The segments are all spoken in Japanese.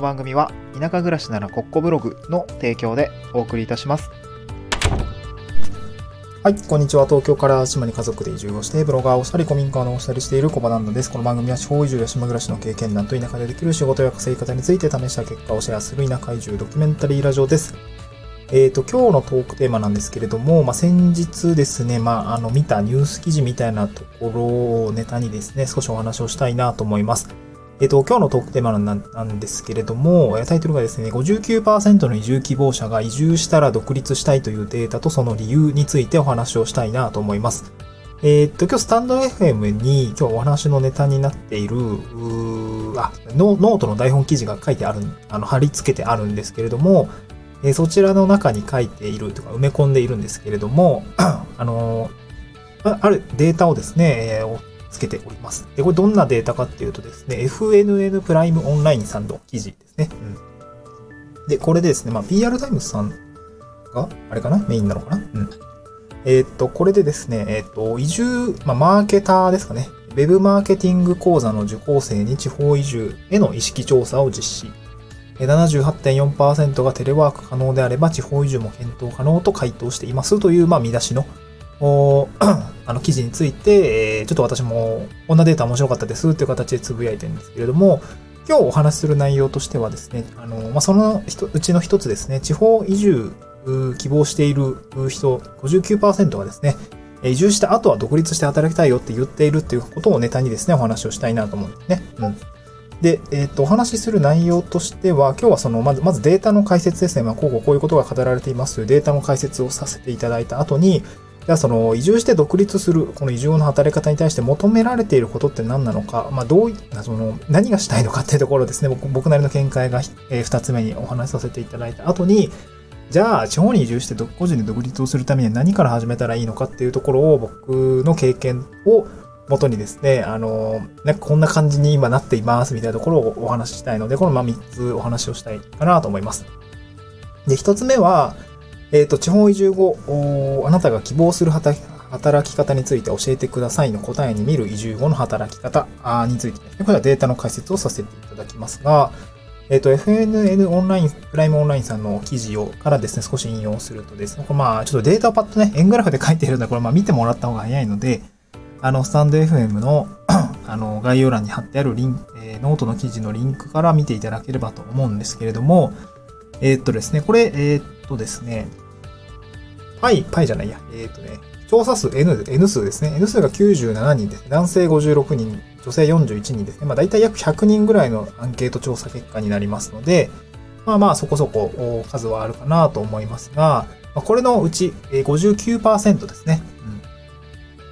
の番組は田舎暮らしならコッコブログの提供でお送りいたします。はい、こんにちは。東京から島に家族で移住をして、ブロガーをしたり、古民家をしたりしている小場なんです。この番組は地方移住や島暮らしの経験談と田舎でできる仕事や稼ぎ方について試した結果をシェアする田舎移住ドキュメンタリーラジオです。えっ、と、今日のトークテーマなんですけれども、まあ、先日ですね、まあ、あの、見たニュース記事みたいなところをネタにですね、少しお話をしたいなと思います。えっ、と、今日のトークテーマなんですけれども、タイトルがですね、59%の移住希望者が移住したら独立したいというデータとその理由についてお話をしたいなと思います。えっ、と、今日スタンド FM に今日お話のネタになっている、あノ、ノートの台本記事が書いてある、あの、貼り付けてあるんですけれども、えーそちらの中に書いているとか埋め込んでいるんですけれども、あのああるデータをですね、えーつけております。で、これどんなデータかっていうとですね、FNN プライムオンラインさんの記事ですね。うん、で、これでですね、まあ、PR タイムズさんが、あれかな？メインなのかな？うん。えーっと、これでですね、えーっと、移住、まあ、マーケターですかね。ウェブマーケティング講座の受講生に地方移住への意識調査を実施。えー78.4%がテレワーク可能であれば地方移住も検討可能と回答していますという、まあ、見出しのおあの記事について、えーちょっと私もこんなデータ面白かったですっていう形でつぶやいてるんですけれども、今日お話しする内容としてはですね、あの、まあ、そのうちの一つですね、地方移住希望している人59%がですね、移住した後は独立して働きたいよって言っているっていうことをネタにですね、お話をしたいなと思うんですね。うん。で、えっ、と、お話しする内容としては、今日はその、まず、まずデータの解説ですね。まあ、こうこうこういうことが語られていますというデータの解説をさせていただいた後に、じゃあその移住して独立する、この移住の働き方に対して求められていることって何なのか、まあどういったその何がしたいのかっていうところですね、僕僕なりの見解が、えー二つ目にお話しさせていただいた後に、じゃあ地方に移住して個人で独立をするためには何から始めたらいいのかっていうところを僕の経験を元にですね、あの、なんかこんな感じに今なっていますみたいなところをお話ししたいので、このまあ3つお話をしたいかなと思います。で、1つ目は、えっ、と、地方移住後、あなたが希望する働き方について教えてくださいの答えに見る移住後の働き方についてで、これはデータの解説をさせていただきますが、えっ、と、FNN オンライン、プライムオンラインさんの記事をからですね、少し引用するとですね、これまあ、ちょっとデータをパッとね、円グラフで書いているので、これまあ見てもらった方が早いので、あの、スタンド FM の あの、概要欄に貼ってあるリンク、えーノートの記事のリンクから見ていただければと思うんですけれども、えーっとですね、これ、えーっとですね、パイ、パイじゃないや、えーっとね、調査数 N, N 数ですね。N 数が97人です。男性56人、女性41人ですね。まあ大体約100人ぐらいのアンケート調査結果になりますので、まあまあそこそこ数はあるかなと思いますが、まあ、これのうち59%ですね。うん。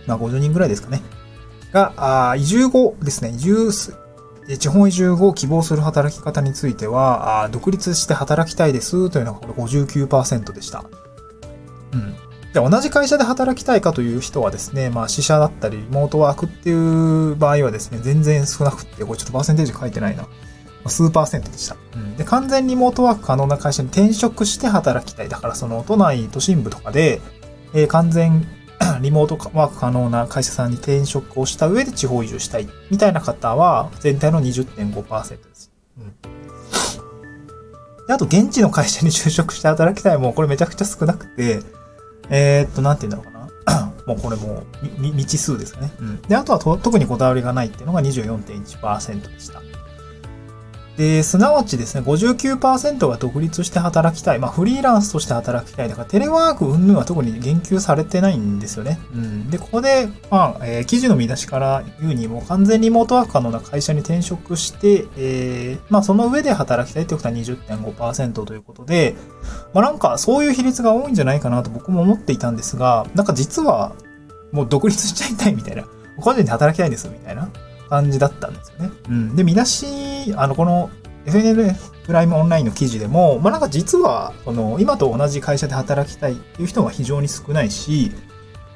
まあ50人ぐらいですかね。が、あ移住後ですね、移住す、えー地方移住後希望する働き方については、あー独立して働きたいですというのがこれ59%でした。うん。で、同じ会社で働きたいかという人はですね、まあ、支社だったり、リモートワークっていう場合はですね、全然少なくって、これちょっとパーセンテージ書いてないな。まあ数パーセントでした。うん。で、完全リモートワーク可能な会社に転職して働きたい。だから、その、都内、都心部とかで、えー完全 リモートワーク可能な会社さんに転職をした上で地方移住したい。みたいな方は、全体の20.5%です。うん。で、あと、現地の会社に就職して働きたいも、これめちゃくちゃ少なくて、えーっと、なんて言うんだろうかな。もうこれもう、未知数ですかね。うん。で、あとは特にこだわりがないっていうのが24.1%でした。で、すなわちですね、59%が独立して働きたい。まあ、フリーランスとして働きたい。だから、テレワーク云々は特に言及されてないんですよね。うん。で、ここで、まあ、えー記事の見出しから言うにも、完全リモートワーク可能な会社に転職して、えーまあ、その上で働きたいってことは20.5%ということで、まあ、なんか、そういう比率が多いんじゃないかなと僕も思っていたんですが、なんか実は、もう独立しちゃいたいみたいな。個人で働きたいんです、みたいな感じだったんですよね。うん。で、見出し、あの、この FNL プライムオンラインの記事でも、まあ、なんか実は、その、今と同じ会社で働きたいっていう人が非常に少ないし、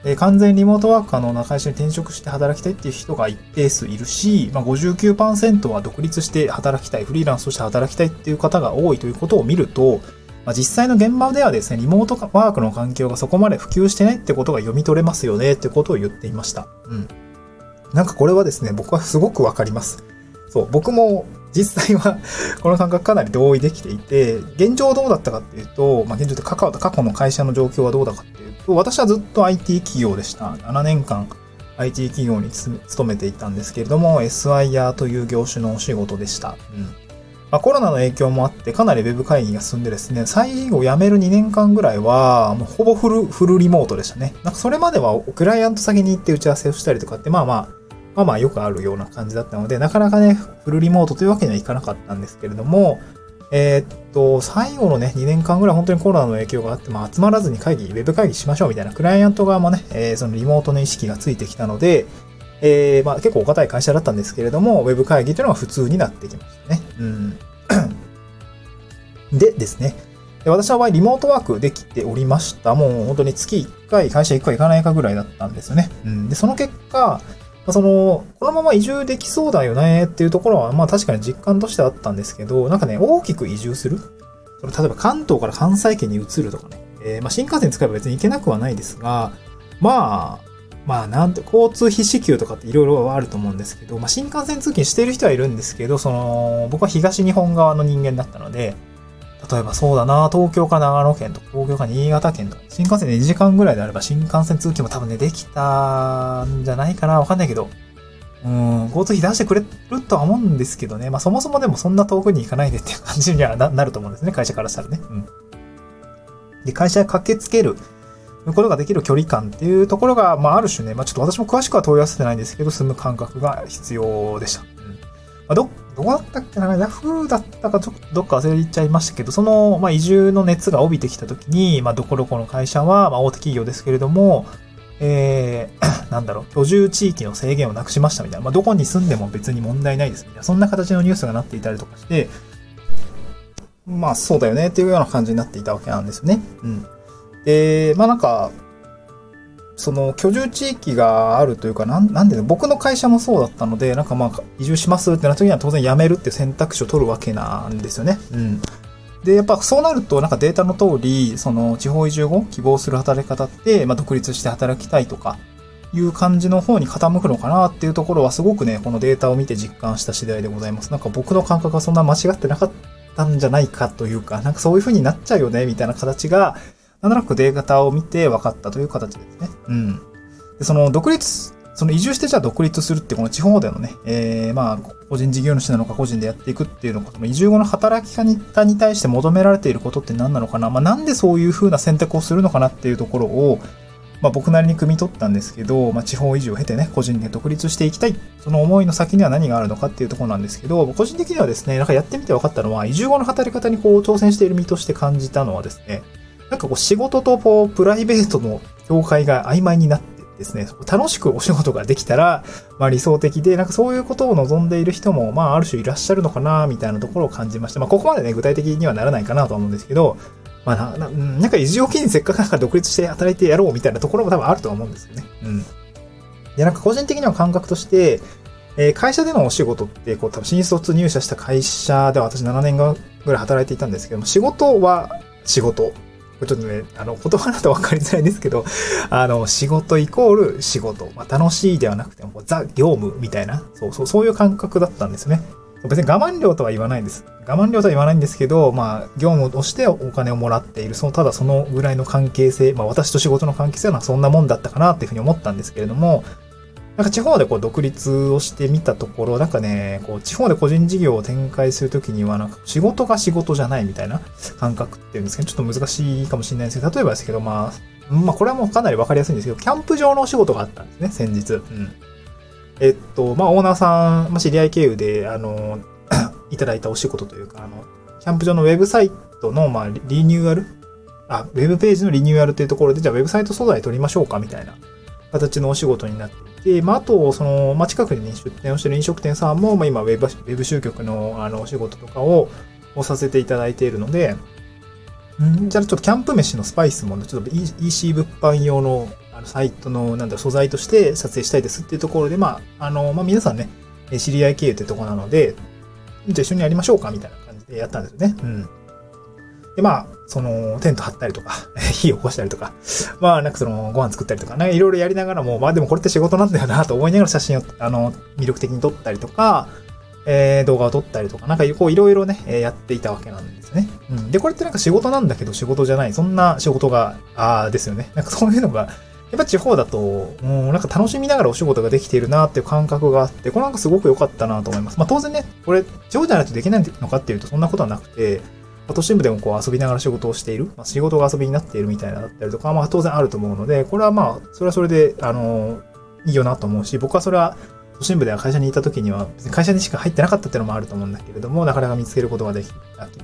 えー完全リモートワーク可能な会社に転職して働きたいっていう人が一定数いるし、まあ、59%は独立して働きたい、フリーランスとして働きたいっていう方が多いということを見ると、まあ、実際の現場ではですね、リモートワークの環境がそこまで普及してないってことが読み取れますよねってことを言っていました。うん。なんかこれはですね、僕はすごくわかります。そう、僕も実際は この感覚かなり同意できていて、現状どうだったかっていうと、まあ、現状って過去過去の会社の状況はどうだかっていうと、私はずっと IT 企業でした。7年間 IT 企業に勤めていたんですけれども、SIR という業種のお仕事でした。うんまあ、コロナの影響もあって、かなり Web 会議が進んでですね、最後辞める2年間ぐらいは、もうほぼフル、フルリモートでしたね。なんかそれまではクライアント先に行って打ち合わせをしたりとかって、まあまあ、まあまあよくあるような感じだったので、なかなかね、フルリモートというわけにはいかなかったんですけれども、えー、っと、最後のね、2年間ぐらい本当にコロナの影響があって、まあ集まらずに会議、ウェブ会議しましょうみたいな、クライアント側もね、えー、そのリモートの意識がついてきたので、えー、まあ結構お堅い会社だったんですけれども、ウェブ会議というのが普通になってきましたね。うん。でですね、私の場合、リモートワークできておりました。もう本当に月1回会社行くか行かないかぐらいだったんですよね。うん。で、その結果、その、このまま移住できそうだよねっていうところは、まあ確かに実感としてあったんですけど、なんかね、大きく移住する？その例えば関東から関西圏に移るとかね、えー、まあ新幹線使えば別に行けなくはないですが、まあ、まあなんて、交通費支給とかっていろいろあると思うんですけど、まあ新幹線通勤している人はいるんですけど、その、僕は東日本側の人間だったので、例えばそうだな、東京か長野県とか、東京か新潟県とか、新幹線で2時間ぐらいであれば新幹線通勤も多分ね、できたんじゃないかな、わかんないけど。うん、交通費出してくれるとは思うんですけどね。まあそもそもでもそんな遠くに行かないでっていう感じにはな ると思うんですね、会社からしたらね。うん。で、会社へ駆けつけることができる距離感っていうところが、まあある種ね、まあちょっと私も詳しくは問い合わせてないんですけど、住む感覚が必要でした。まあ、ど、どこだったっけな？ヤフーだったかちょっとどっか忘れちゃいましたけど、その、まあ、移住の熱が帯びてきたときに、まあ、どこどこの会社は、まあ、大手企業ですけれども、えー、なんだろう、居住地域の制限をなくしましたみたいな、まあ、どこに住んでも別に問題ないですみたいな、そんな形のニュースがなっていたりとかして、まあ、そうだよねっていうような感じになっていたわけなんですよね。うん。で、まあなんか、その居住地域があるというか、なん、なんで僕の会社もそうだったので、なんかまあ、移住しますってなった時には当然辞めるって選択肢を取るわけなんですよね。うん。で、やっぱそうなると、なんかデータの通り、その地方移住後、希望する働き方って、まあ、独立して働きたいとか、いう感じの方に傾くのかなっていうところはすごくね、このデータを見て実感した次第でございます。なんか僕の感覚がそんな間違ってなかったんじゃないかというか、なんかそういう風になっちゃうよね、みたいな形が、なんとなくデータを見て分かったという形ですね。うん。で、その独立、その移住してじゃあ独立するってこの地方でのね、えー、まあ、個人事業主なのか個人でやっていくっていうのか、その移住後の働き方に対して求められていることって何なのかなまあ、なんでそういう風な選択をするのかなっていうところを、まあ、僕なりに汲み取ったんですけど、まあ、地方移住を経てね、個人で独立していきたい。その思いの先には何があるのかっていうところなんですけど、個人的にはですね、なんかやってみて分かったのは、移住後の働き方にこう挑戦している身として感じたのはですね、なんかこう仕事とこうプライベートの境界が曖昧になってですね、楽しくお仕事ができたら、まあ理想的で、なんかそういうことを望んでいる人も、まあある種いらっしゃるのかな、みたいなところを感じました。まあここまでね、具体的にはならないかなと思うんですけど、まあな、ななんか移住を機にせっかくなんか独立して働いてやろうみたいなところも多分あると思うんですよね。うん。で、なんか個人的には感覚として、えー、会社でのお仕事って、こう多分新卒入社した会社では私7年ぐらい働いていたんですけども、仕事は仕事。ちょっとね、あの、言葉だと分かりづらいんですけど、あの、仕事イコール仕事。まあ、楽しいではなくても、ザ・業務みたいな、そうそう、そういう感覚だったんですね。別に我慢量とは言わないんです。我慢量とは言わないんですけど、まあ、業務としてお金をもらっている、その、ただそのぐらいの関係性、まあ、私と仕事の関係性はそんなもんだったかなっていうふうに思ったんですけれども、なんか地方でこう独立をしてみたところ、なんかね、こう地方で個人事業を展開するときには、なんか仕事が仕事じゃないみたいな感覚っていうんですけど、ちょっと難しいかもしれないですけど、例えばですけど、まあ、まあこれはもうかなりわかりやすいんですけど、キャンプ場のお仕事があったんですね、先日。うん。えっと、まあオーナーさん、まあ、知り合い経由で、あの、いただいたお仕事というか、あの、キャンプ場のウェブサイトの、まあ、リニューアル？あ、ウェブページのリニューアルっていうところで、じゃあウェブサイト素材取りましょうかみたいな形のお仕事になってで、まあ、あと、その、まあ、近くに、ね、出店をしてる飲食店さんも、まあ、今ウェブ、ウェブ集客の、あの、お仕事とかを、をさせていただいているので、んじゃあちょっとキャンプ飯のスパイスも、ね、ちょっと EC 物販用のあのサイトの、なんだ素材として撮影したいですっていうところで、まあ、あの、まあ、皆さんね、知り合い経由ってとこなので、じゃあ一緒にやりましょうかみたいな感じでやったんですよね。うん。で、まあ、その、テント張ったりとか、火を起こしたりとか、まあ、なんかその、ご飯作ったりとか、ね、いろいろやりながらも、まあでもこれって仕事なんだよなと思いながら写真を、あの、魅力的に撮ったりとか、えー動画を撮ったりとか、なんかこういろいろね、えーやっていたわけなんですね。うん。で、これってなんか仕事なんだけど仕事じゃない、そんな仕事が、あーですよね。なんかそういうのが、やっぱ地方だと、もうなんか楽しみながらお仕事ができているなっていう感覚があって、これなんかすごく良かったなと思います。まあ当然ね、これ地方じゃないとできないのかっていうとそんなことはなくて、ま都心部でもこう遊びながら仕事をしている、まあ、仕事が遊びになっているみたいなだったりとか、まあ当然あると思うので、これはまあ、それはそれで、あのいいよなと思うし、僕はそれは都心部では会社にいた時には、別に会社にしか入ってなかったっていうのもあると思うんだけれども、なかなか見つけることができ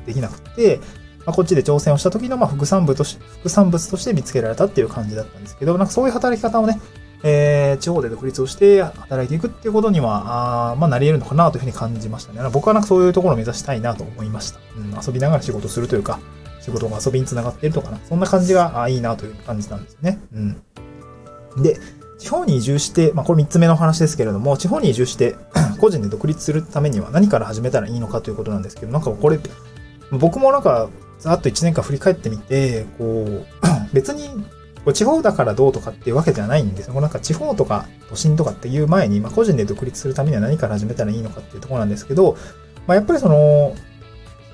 できなくて、まあ、こっちで挑戦をした時のま副産物とし副産物として見つけられたっていう感じだったんですけど、なんかそういう働き方をね、えー地方で独立をして働いていくっていうことには、あまあ、なり得るのかなというふうに感じましたね。僕はなんかそういうところを目指したいなと思いました。うん、遊びながら仕事するというか、仕事が遊びにつながっているとかな。そんな感じがあいいなという感じなんですね。うん。で、地方に移住して、まあこれ3つ目の話ですけれども、地方に移住して 個人で独立するためには何から始めたらいいのかということなんですけど、なんかこれ、僕もなんか、ざっと1年間振り返ってみて、こう、別に、こう地方だからどうとかっていうわけじゃないんですよ。こうなんか地方とか都心とかっていう前に、まあ個人で独立するためには何から始めたらいいのかっていうところなんですけど、まあやっぱりその、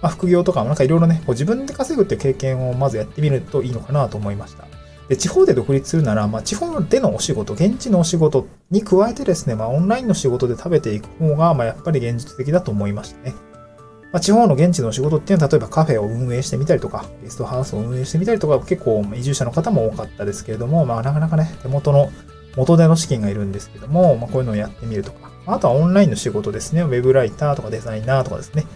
まあ副業とかもなんかいろいろね、こう自分で稼ぐっていう経験をまずやってみるといいのかなと思いました。で、地方で独立するなら、まあ、地方でのお仕事、現地のお仕事に加えてですね、まあ、オンラインの仕事で食べていく方が、まあ、やっぱり現実的だと思いましたね。まあ、地方の現地の仕事っていうのは、例えばカフェを運営してみたりとか、ゲストハウスを運営してみたりとか、結構移住者の方も多かったですけれども、まあ、なかなかね、手元の元手の資金がいるんですけども、まあ、こういうのをやってみるとか、あとはオンラインの仕事ですね、ウェブライターとかデザイナーとかですね。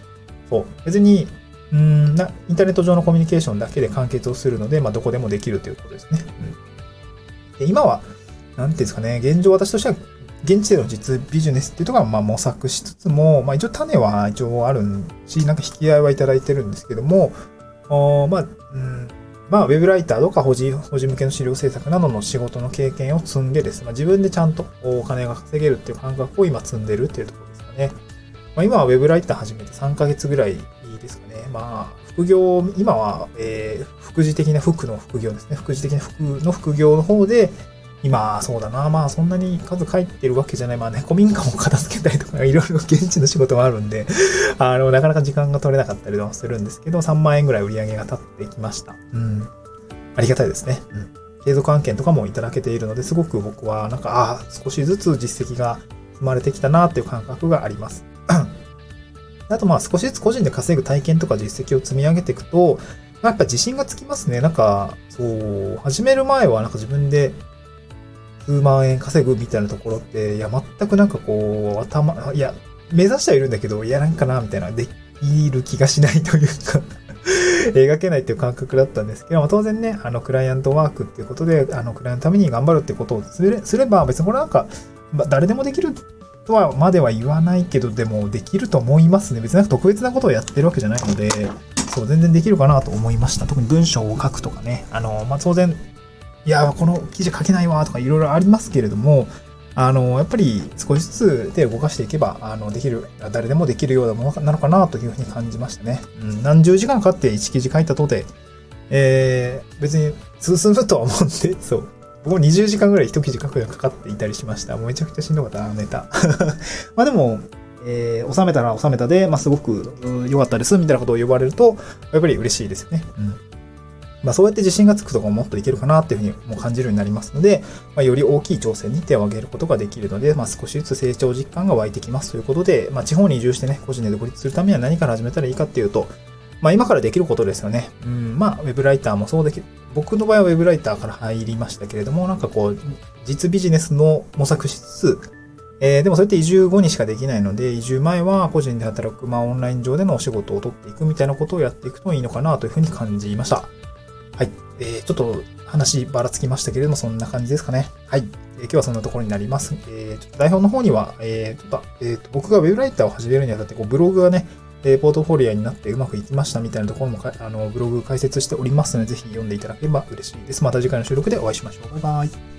そう。別に、うんな、インターネット上のコミュニケーションだけで完結をするので、まあ、どこでもできるということですね。うんで今は、なんていうんですかね、現状私としては、現地での実ビジネスっていうところはまあ模索しつつも、まあ一応種は一応あるし、なんか引き合いはいただいてるんですけども、おまあ、うん、まあ、ウェブライターとか保持、保持向けの資料制作などの仕事の経験を積んでですね、まあ、自分でちゃんとお金が稼げるっていう感覚を今積んでるっていうところですかね。まあ、今はウェブライター始めて3ヶ月ぐらいですかね。まあ、副業、今は、えー、副次的な服の副業ですね。副次的な服の副業の方で、今、そうだな。まあ、そんなに数書いてるわけじゃない。まあね、古民家も片付けたりとか、いろいろ現地の仕事もあるんで、あの、なかなか時間が取れなかったりはするんですけど、3万円ぐらい売り上げが立ってきました。うん。ありがたいですね。うん。継続案件とかもいただけているので、すごく僕は、なんか、ああ、少しずつ実績が生まれてきたなっていう感覚があります。あとまあ少しずつ個人で稼ぐ体験とか実績を積み上げていくと、やっぱ自信がつきますね。なんか、そう、始める前はなんか自分で数万円稼ぐみたいなところって、いや、全くなんかこう、頭、いや、目指してはいるんだけど、や、なんかな、みたいな、できる気がしないというか 描けないっていう感覚だったんですけど、まあ、当然ね、あの、クライアントワークっていうことで、あの、クライアントのために頑張るってことをすれば、別にこれなんか、ま、誰でもできるとはまでは言わないけど、でもできると思いますね。別になんか特別なことをやってるわけじゃないので、そう、全然できるかなと思いました。特に文章を書くとかね。あの、まあ、当然、いや、この記事書けないわとかいろいろありますけれども、あの、やっぱり少しずつ手を動かしていけば、あの、できる、誰でもできるようなものなのかなというふうに感じましたね。うん、何十時間かかって1記事書いたとて、えー、別に進むとは思うんで、そう。僕も20時間ぐらい一記事書くのにかかっていたりしました。もうめちゃくちゃしんどかったな、ネタ。まあでも、えー、収めたら収めたで、まあ、すごく良かったです、みたいなことを呼ばれると、やっぱり嬉しいですよね。うん。まあ、そうやって自信がつくとかももっといけるかなっていうふうにも感じるようになりますので、まあ、より大きい挑戦に手を挙げることができるので、まあ、少しずつ成長実感が湧いてきますということで、まあ、地方に移住してね、個人で独立するためには何から始めたらいいかっていうと、まあ、今からできることですよね。うん、まあ、ウェブライターもそうできる、僕の場合はウェブライターから入りましたけれども、なんかこう、実ビジネスの模索しつつ、えーでもそれって移住後にしかできないので、移住前は個人で働く、まあオンライン上でのお仕事を取っていくみたいなことをやっていくといいのかなというふうに感じました。はい。えーちょっと話ばらつきましたけれども、そんな感じですかね。はい。え今日はそんなところになります。えーちょっと代表の方には、えーちょっと、えーと僕がウェブライターを始めるにあたって、こうブログがね、えポートフォリアになってうまくいきましたみたいなところもあのブログ解説しておりますので、ぜひ読んでいただければ嬉しいです。また次回の収録でお会いしましょう。バイバイ。